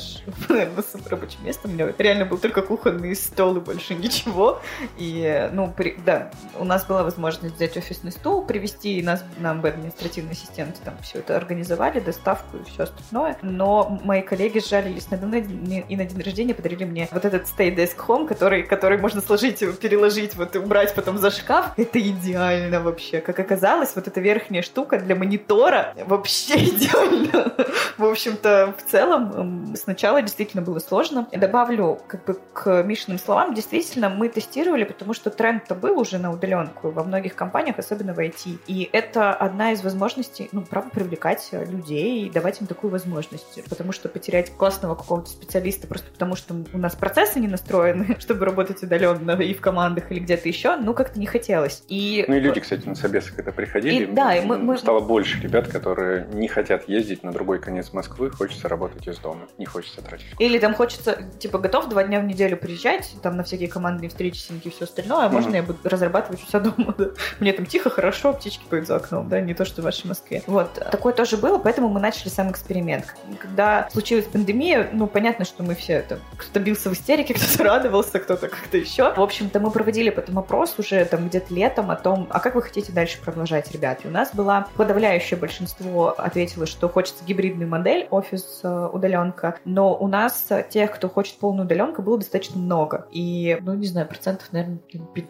рабочее место. У меня реально был только кухонный стол и больше ничего. И ну при, да, у нас была возможность взять офисный стул, привести нас нам бы административный ассистент там все это организовали, доставку и все остальное. Но мои коллеги сжалились надо мной и на день рождения подарили мне вот этот Stay Desk Home, который, который можно сложить, переложить, вот убрать потом за шкаф. Это идеально вообще. Как оказалось, вот эта верхняя штука для монитора вообще идеально. В общем-то, в целом, сначала действительно было сложно. Добавлю как бы к Мишиным словам, действительно, мы тестировали, потому что тренд-то был уже на удаленку во многих компаниях, особенно в IT. И это одна из возможностей, ну, правда, привлекать людей и давать им такую возможность. Потому что потерять классного какого-то специалиста просто потому, что у нас процессы не настроены, чтобы работать удаленно и в командах или где-то еще, ну, как-то не хотелось. И... Ну и люди, кстати, на собесы, когда приходили, и, да, и мы, мы... стало больше ребят, которые не хотят ездить на другой конец Москвы, хочется работать из дома, не хочется тратить. Или там хочется, типа, готов два дня в неделю приезжать, там на всякие командные встречи, и все остальное, а можно mm-hmm. я буду разрабатывать у себя дома, да? Мне там тихо, хорошо, птички поют за окном, да, не то, что в вашей Москве. Вот, такое тоже было, поэтому мы начали сам эксперимент. Когда случилась пандемия, ну, понятно, что мы все это, кто-то бился в истерике, кто-то радовался, кто-то как-то еще. В общем-то, мы проводили потом опрос уже там где-то летом о том, а как вы хотите дальше продолжать, ребят. И у нас была подавляющее большинство ответило, что хочется гибридную модель, офис, э, удаленка, но у нас тех, кто хочет полную удаленку, было достаточно много. И, ну, не знаю, процентов, наверное,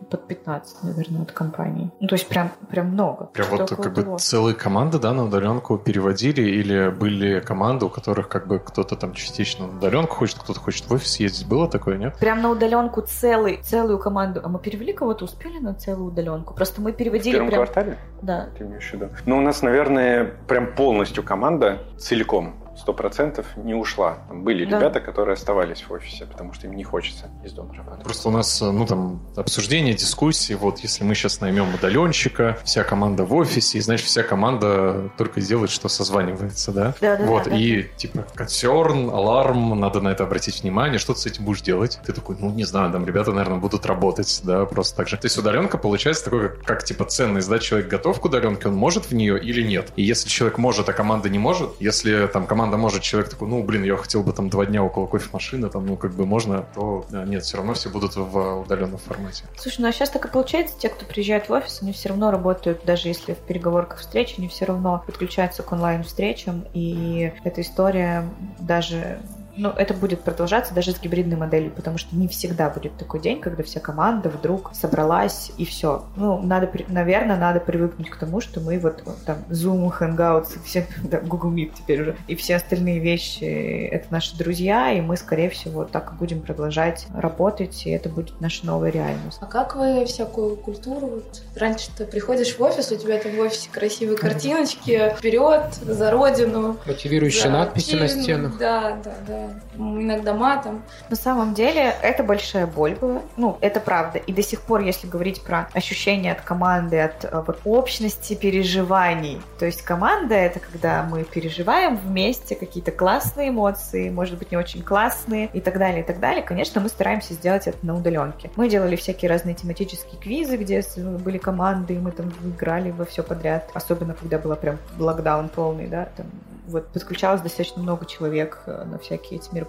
под 15, наверное, от компании. Ну, то есть прям, прям много. Прям вот как бы целые команды, да, на удаленку переводили или были команды, у которых как бы кто-то там частично на удаленку хочет, кто-то хочет в офис ездить. Было такое, нет? Прям на удаленку целый, целую команду. А мы перевели кого-то, успели на целую удаленку? Просто мы переводили в первом прям... квартале? Да. Ты имеешь в виду? Ну, у нас, наверное, прям полностью команда целиком сто процентов не ушла. Там были да. ребята, которые оставались в офисе, потому что им не хочется из дома работать. Просто у нас, ну, там, обсуждение, дискуссии. Вот, если мы сейчас наймем удаленщика, вся команда в офисе, и, значит, вся команда только делает, что созванивается, да? Да, да, Вот, да, и, да. типа, консерн, аларм, надо на это обратить внимание, что ты с этим будешь делать? Ты такой, ну, не знаю, там, ребята, наверное, будут работать, да, просто так же. То есть удаленка получается такой, как, как типа, ценность, да, человек готов к удаленке, он может в нее или нет? И если человек может, а команда не может, если, там, команда команда может, человек такой, ну, блин, я хотел бы там два дня около кофемашины, там, ну, как бы можно, то нет, все равно все будут в удаленном формате. Слушай, ну а сейчас так и получается, те, кто приезжает в офис, они все равно работают, даже если в переговорках встреч, они все равно подключаются к онлайн-встречам, и эта история даже ну, это будет продолжаться даже с гибридной моделью, потому что не всегда будет такой день, когда вся команда вдруг собралась и все. Ну, надо, наверное, надо привыкнуть к тому, что мы вот там Zoom, Hangouts, все, да, Google Meet теперь уже, и все остальные вещи — это наши друзья, и мы, скорее всего, так и будем продолжать работать, и это будет наша новая реальность. А как вы всякую культуру, вот, раньше ты приходишь в офис, у тебя там в офисе красивые картиночки, вперед, за родину. Мотивирующие надписи фильм, на стенах. Да, да, да 네. Иногда матом. На самом деле это большая боль была. Ну, это правда. И до сих пор, если говорить про ощущения от команды, от э, вот, общности переживаний. То есть команда — это когда мы переживаем вместе какие-то классные эмоции, может быть, не очень классные и так далее, и так далее. Конечно, мы стараемся сделать это на удаленке. Мы делали всякие разные тематические квизы, где были команды, и мы там играли во все подряд. Особенно, когда был прям локдаун полный, да, там вот подключалось достаточно много человек э, на всякие эти мероприятия.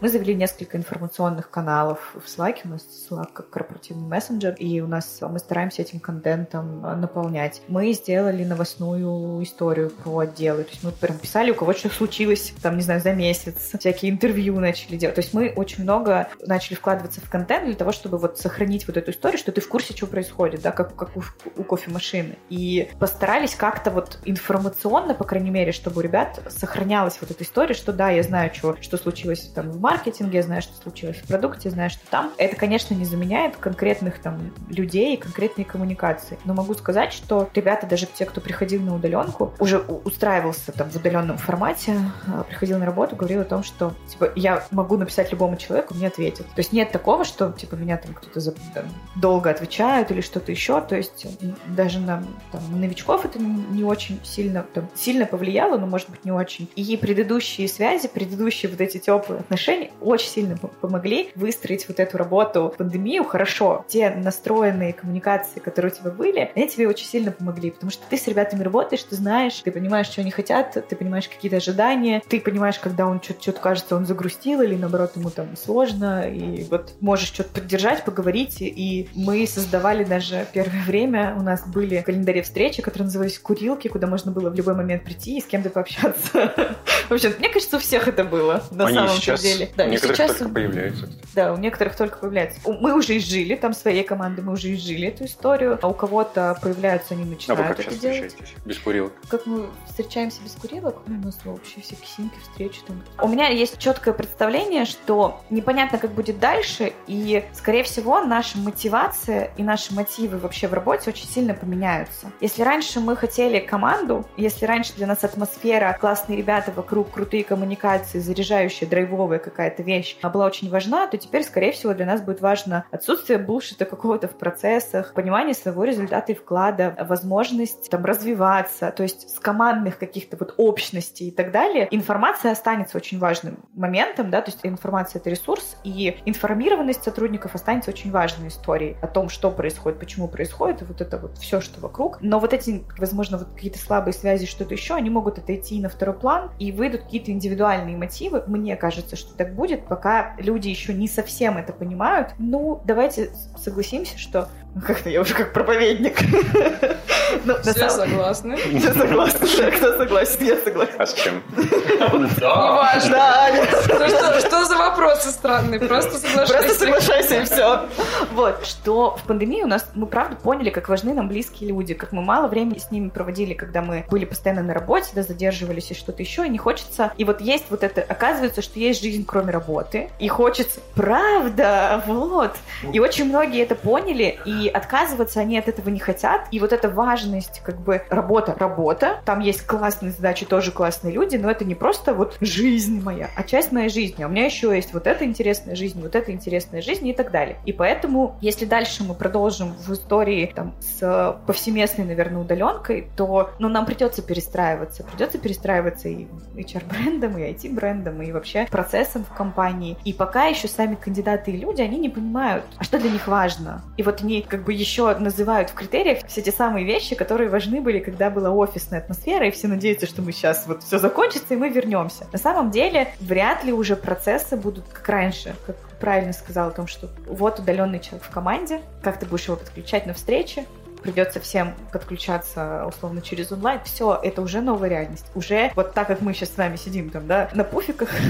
Мы завели несколько информационных каналов в Slack. У нас Slack как корпоративный мессенджер, и у нас мы стараемся этим контентом э, наполнять. Мы сделали новостную историю про отделы. То есть мы прям писали, у кого что случилось, там, не знаю, за месяц. Всякие интервью начали делать. То есть мы очень много начали вкладываться в контент для того, чтобы вот сохранить вот эту историю, что ты в курсе, что происходит, да, как, как у, у кофемашины. И постарались как-то вот информационно, по крайней мере, чтобы у ребят сохранялась вот эта история, что да, я знаю, что, что случилось там в маркетинге, знаю, что случилось в продукте, знаю, что там. Это, конечно, не заменяет конкретных там людей, конкретные коммуникации. Но могу сказать, что ребята, даже те, кто приходил на удаленку, уже устраивался там в удаленном формате, а, приходил на работу, говорил о том, что типа я могу написать любому человеку, мне ответят. То есть нет такого, что типа меня там кто-то за, там, долго отвечают или что-то еще. То есть даже на там, новичков это не очень сильно там, сильно повлияло, но может быть, не очень. И предыдущие связи, предыдущие вот эти теплые отношения очень сильно помогли выстроить вот эту работу пандемию хорошо. Те настроенные коммуникации, которые у тебя были, они тебе очень сильно помогли, потому что ты с ребятами работаешь, ты знаешь, ты понимаешь, что они хотят, ты понимаешь какие-то ожидания, ты понимаешь, когда он что-то, что кажется, он загрустил, или наоборот, ему там сложно, и вот можешь что-то поддержать, поговорить, и мы создавали даже первое время, у нас были в календаре встречи, которые назывались «Курилки», куда можно было в любой момент прийти и с кем-то пообщаться. В общем, мне кажется, у всех это было на Они самом сейчас, деле. Да, у некоторых сейчас, только появляются. Да, у некоторых только появляются. Мы уже изжили, там своей команды мы уже изжили эту историю, а у кого-то появляются, они А вы начинают как это делать. Без курилок? Как мы встречаемся без курилок, ну, у нас вообще все кисинки, встречи там. У меня есть четкое представление, что непонятно, как будет дальше, и, скорее всего, наша мотивация и наши мотивы вообще в работе очень сильно поменяются. Если раньше мы хотели команду, если раньше для нас атмосфера, классные ребята вокруг, крутые коммуникации, заряжающая, драйвовая какая-то вещь была очень важна, то теперь, скорее всего, для нас будет важно отсутствие булшита какого-то в процессах, понимание своего результата и вклада, возможность там развиваться, то есть с командных каких-то вот общностей и так далее. Информация останется очень важным моментом, да, то есть информация — это ресурс, и информированность сотрудников останется очень важной историей о том, что происходит, почему происходит, и вот это вот все, что вокруг. Но вот эти, возможно, вот какие-то слабые связи, что-то еще, они могут отойти на второй план, и выйдут какие-то индивидуальные мотивы. Мне кажется, что так будет, пока люди еще не совсем это понимают. Ну, давайте согласимся, что как-то я уже как проповедник. Ну, Все согласны. Все согласны, да, кто согласен, я согласна. А с чем? Неважно. Да. Ну что, за вопросы странные? Просто Просто соглашайся. соглашайся и все. Вот, что в пандемии у нас, мы правда поняли, как важны нам близкие люди, как мы мало времени с ними проводили, когда мы были постоянно на работе, да, задерживались и что-то еще, и не хочется. И вот есть вот это, оказывается, что есть жизнь кроме работы, и хочется, правда, вот. И очень многие это поняли, и отказываться они от этого не хотят. И вот эта важность, как бы, работа, работа, там есть классные задачи, тоже классные люди, но это не просто вот жизнь моя, а часть моей жизни. А у меня еще есть вот эта интересная жизнь, вот эта интересная жизнь и так далее. И поэтому, если дальше мы продолжим в истории там с повсеместной, наверное, удаленкой, то, ну, нам придется перестраиваться. Придется перестраиваться и HR-брендом, и IT-брендом, и вообще процессом в компании. И пока еще сами кандидаты и люди, они не понимают, а что для них важно. И вот они как бы еще называют в критериях все те самые вещи, которые важны были, когда была офисная атмосфера, и все надеются, что мы сейчас вот все закончится, и мы вернемся. На самом деле, вряд ли уже процессы будут как раньше, как правильно сказал о том, что вот удаленный человек в команде, как ты будешь его подключать на встречи, придется всем подключаться условно через онлайн. Все, это уже новая реальность. Уже вот так, как мы сейчас с вами сидим там, да, на пуфиках.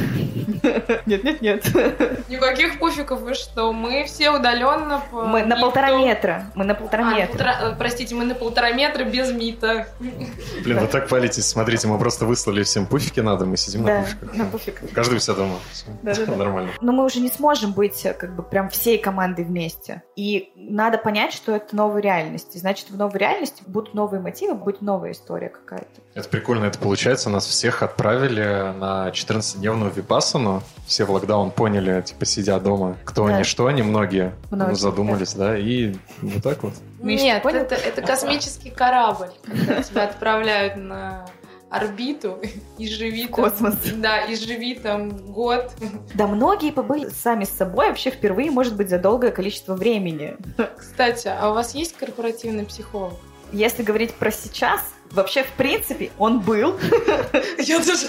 Нет, нет, нет. Никаких пуфиков, вы что? Мы все удаленно. по- Мы на полтора метра. Мы на полтора А, метра. э, Простите, мы на полтора метра без мита. Блин, вы так палитесь. Смотрите, мы просто выслали всем пуфики надо, мы сидим на пуфиках. на пуфиках. Каждый у себя дома. Нормально. Но мы уже не сможем быть э, как бы прям всей командой вместе. И надо понять, что это новая реальность. Значит, в новой реальности будут новые мотивы, будет новая история какая-то. Это прикольно, это получается, нас всех отправили на 14-дневную випассану. Все в локдаун поняли, типа, сидя дома, кто Да. они, что они, многие, Многие, ну, задумались, да, и вот так вот. Миш, Нет, понял? это, это космический корабль. когда Тебя отправляют на орбиту и живи там, Космос. Да, и живи там год. Да, многие побыли сами с собой вообще впервые, может быть, за долгое количество времени. Кстати, а у вас есть корпоративный психолог? Если говорить про сейчас, вообще, в принципе, он был. Я даже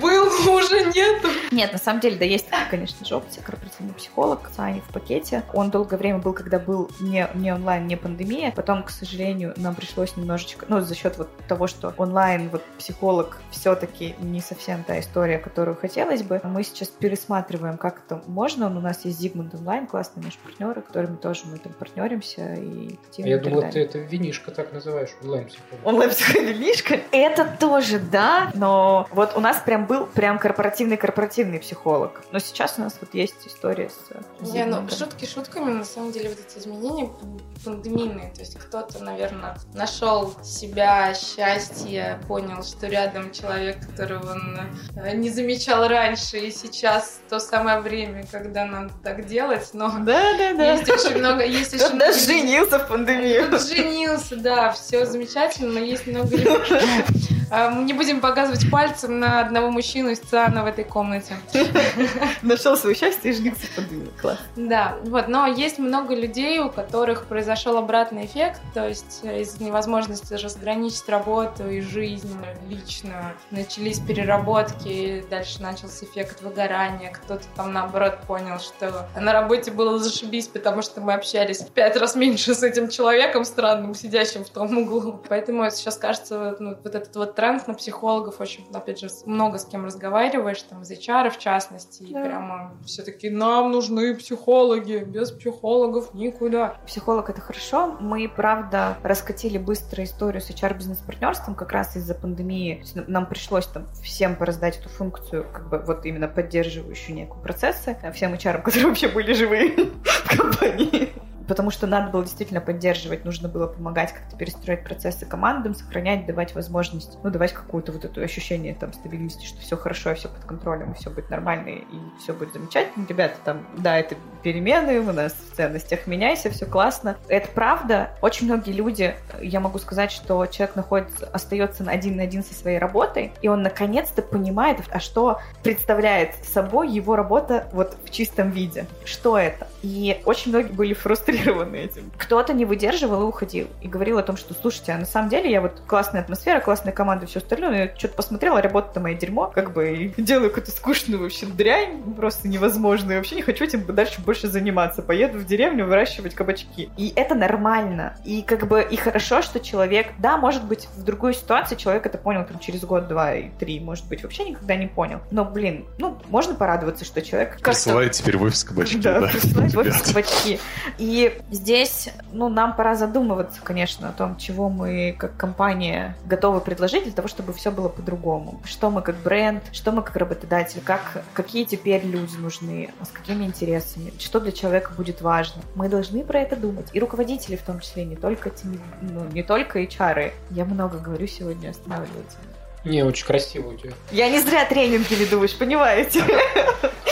был, но уже нету. Нет, на самом деле, да, есть, конечно же, опция, корпоративный психолог, Сани в пакете. Он долгое время был, когда был не, не онлайн, не пандемия. Потом, к сожалению, нам пришлось немножечко, ну, за счет вот того, что онлайн, вот, психолог все-таки не совсем та история, которую хотелось бы. Мы сейчас пересматриваем, как это можно. У нас есть Зигмунд онлайн, классные наши партнеры, которыми тоже мы там партнеримся и А я и так думал, ты это винишко так называешь, онлайн-психолог. Онлайн-психоаналитика? Это тоже да, но вот у нас прям был прям корпоративный-корпоративный психолог. Но сейчас у нас вот есть история с Не, ну шутки шутками, на самом деле вот эти изменения пандемийные, то есть кто-то, наверное, нашел себя, счастье, понял, что рядом человек, которого он э, не замечал раньше, и сейчас то самое время, когда надо так делать, но Да-да-да. есть очень много, есть очень много даже женился в пандемию. Женился, да, все замечательно, но есть много людей. А, Мы не будем показывать пальцем на одного мужчину из ЦИАНа в этой комнате. Нашел свое счастье и женился под Класс. Да, вот, но есть много людей, у которых произошел обратный эффект, то есть из невозможности разграничить работу и жизнь лично начались переработки, дальше начался эффект выгорания, кто-то там наоборот понял, что на работе было зашибись, потому что мы общались в пять раз меньше с этим человеком странным, сидящим в том углу. Поэтому сейчас кажется, ну, вот этот вот тренд на психологов очень, опять же, много с кем разговариваешь, там, из HR в частности, и Да. прямо все-таки нам нужны психологи, без психологов никуда. Психолог это хорошо. Мы, правда, раскатили быстро историю с HR-бизнес-партнерством как раз из-за пандемии. Нам пришлось там всем пораздать эту функцию, как бы вот именно поддерживающую некую процессы, всем HR, которые вообще были живые в компании. Потому что надо было действительно поддерживать, нужно было помогать как-то перестроить процессы командам, сохранять, давать возможность, ну, давать какую-то вот это ощущение там стабильности, что все хорошо, все под контролем, и все будет нормально, и все будет замечательно. Ребята, там, да, это перемены, у нас в ценностях меняйся, все классно. Это правда. Очень многие люди, я могу сказать, что человек находится, остается один на один со своей работой, и он наконец-то понимает, а что представляет собой его работа вот в чистом виде. Что это? И очень многие были фрустрированы этим. Кто-то не выдерживал и уходил. И говорил о том, что, слушайте, а на самом деле я вот классная атмосфера, классная команда, все остальное, но я что-то посмотрела, работа-то моя дерьмо, как бы, и делаю какую-то скучную вообще дрянь, просто невозможную. Вообще не хочу этим дальше больше заниматься. Поеду в деревню выращивать кабачки. И это нормально. И как бы, и хорошо, что человек, да, может быть, в другой ситуации человек это понял там через год, два и три, может быть, вообще никогда не понял. Но, блин, ну, можно порадоваться, что человек как-то Присылает теперь в офис кабачки, да, да. присылать в офис кабачки. И здесь, ну, нам пора задумываться, конечно, о том, чего мы как компания готовы предложить для того, чтобы все было по-другому. Что мы как бренд, что мы как работодатель, как, какие теперь люди нужны, с какими интересами, что для человека будет важно. Мы должны про это думать. И руководители в том числе, не только, ну, не только HR. Я много говорю сегодня, останавливайте. Не, очень красиво у тебя. Я не зря тренинги веду, вы же понимаете.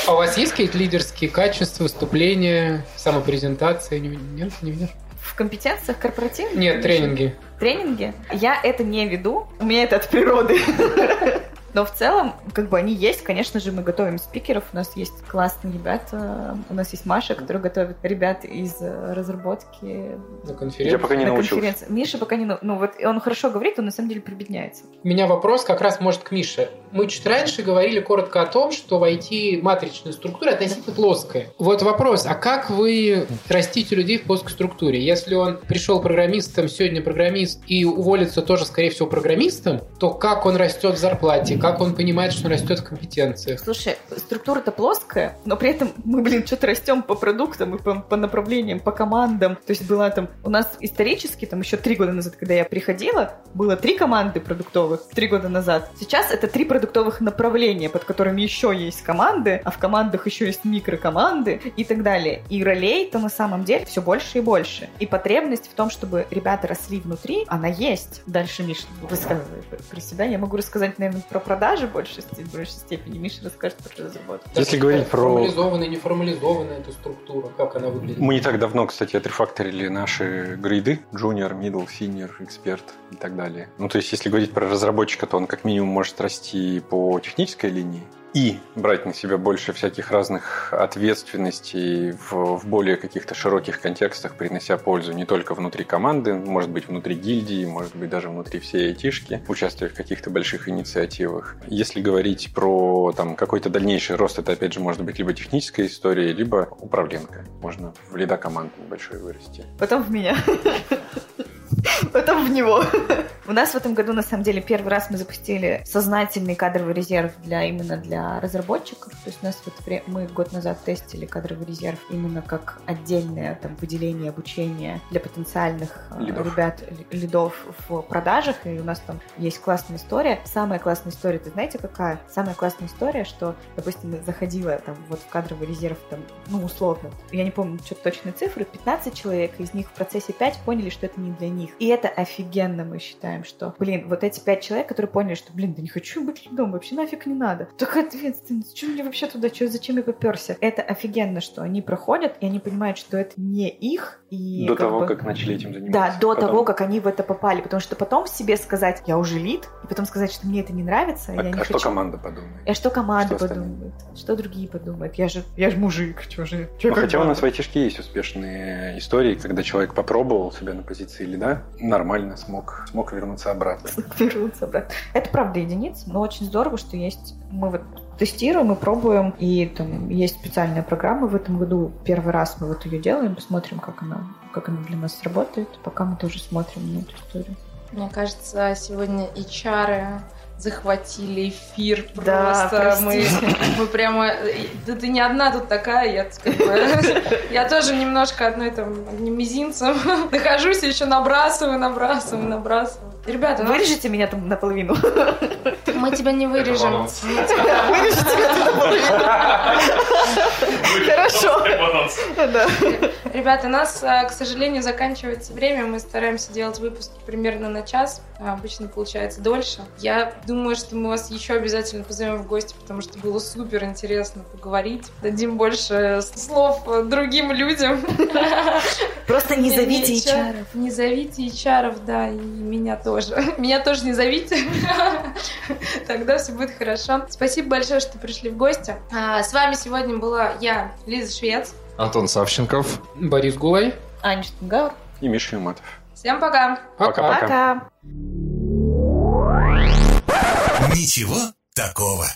А у вас есть какие-то лидерские качества, выступления, самопрезентация? Не, нет, не видишь? В компетенциях корпоративных? Нет, тренинги. тренинги. Я это не веду, у меня это от природы. Но в целом, как бы они есть, конечно же, мы готовим спикеров, у нас есть классные ребята, у нас есть Маша, которая готовит ребят из э, разработки На конференции. Я пока не на научился. конференции. Миша пока не... Ну вот он хорошо говорит, он на самом деле прибедняется. У меня вопрос как раз может к Мише. Мы чуть раньше говорили коротко о том, что в IT матричная структура относительно плоская. Вот вопрос, а как вы растите людей в плоской структуре? Если он пришел программистом, сегодня программист, и уволится тоже, скорее всего, программистом, то как он растет в зарплате, как он понимает, что он растет в компетенциях? Слушай, структура-то плоская, но при этом мы, блин, что-то растем по продуктам и по, по направлениям, по командам. То есть была там... У нас исторически, там еще три года назад, когда я приходила, было три команды продуктовых, три года назад. Сейчас это три продуктовых направления, под которыми еще есть команды, а в командах еще есть микрокоманды и так далее. И ролей-то на самом деле все больше и больше. И потребность в том, чтобы ребята росли внутри, она есть. Дальше Миша высказывает про себя. Я могу рассказать, наверное, про продажи в большей, в большей степени. Миша расскажет про разработку. Если говорить про- Формализованная, неформализованная эта структура, как она выглядит? Мы не так давно, кстати, отрефакторили наши грейды. Junior, middle, senior, эксперт и так далее. Ну, то есть, если говорить про разработчика, то он как минимум может расти по технической линии и брать на себя больше всяких разных ответственностей в, в более каких-то широких контекстах, принося пользу не только внутри команды, может быть, внутри гильдии, может быть, даже внутри всей айтишки, участвуя в каких-то больших инициативах. Если говорить про там, какой-то дальнейший рост, это, опять же, может быть либо техническая история, либо управленка. Можно в лида команды небольшой вырасти. Потом в меня. Потом в него. У нас в этом году, на самом деле, первый раз мы запустили сознательный кадровый резерв для именно для разработчиков. То есть у нас вот мы год назад тестили кадровый резерв именно как отдельное там выделение обучения для потенциальных э, Лидов. ребят, ли- лидов в продажах. И у нас там есть классная история. Самая классная история, ты знаете, какая? Самая классная история, что, допустим, заходила там вот в кадровый резерв, там, ну, условно, я не помню что точные цифры, 15 человек, из них в процессе 5 поняли, что это не для них. И это офигенно, мы считаем, что, блин, вот эти пять человек, которые поняли, что, блин, да не хочу быть лидом, вообще нафиг не надо. Такая ответственность, что мне вообще туда, что, зачем я поперся? Это офигенно, что они проходят, и они понимают, что это не их. И До как того, бы- как начали этим заниматься. Да, до Потом- того, как они в это попали. Потому что потом себе сказать, я уже лид, и потом сказать, что мне это не нравится, А, я не а хочу. что команда подумает? И что команда Что остальные? подумает? Что другие подумают? Я же, я же мужик, что же? чё Ну, хотя у нас в айтишке есть успешные истории, когда человек попробовал себя на позиции лида, нормально смог, смог вернуться обратно. вернуться обратно. Это правда единиц, но очень здорово, что есть. Мы вот тестируем и пробуем, и там есть специальная программа в этом году. Первый раз мы вот ее делаем, посмотрим, как она, как она для нас работает. Пока мы тоже смотрим на эту историю. Мне кажется, сегодня HR захватили эфир Да, просто. мы, простите. мы прямо... Да ты не одна тут такая, я, как бы- я тоже немножко одной там одним мизинцем нахожусь и еще набрасываю, набрасываю, набрасываю. Ребята, ну, Вырежите меня там наполовину. мы тебя не вырежем. Мы Вырежите меня наполовину. Хорошо. Да. Ребята, у нас, а, к сожалению, заканчивается время. Мы стараемся делать выпуски примерно на час. Обычно получается дольше. Я думаю, что мы вас еще обязательно позовем в гости, потому что было супер интересно поговорить. Дадим больше слов другим людям. Просто не зовите HR. Не зовите HR, да, и меня тоже. Меня тоже не зовите. Тогда все будет хорошо. Спасибо большое, что пришли в гости. А, С вами сегодня была я, Лиза Швец. Антон Савченков. Борис Гулай. Аня Штангауэр. И Миша Юматов. Всем пока! Пока-пока. Ничего такого.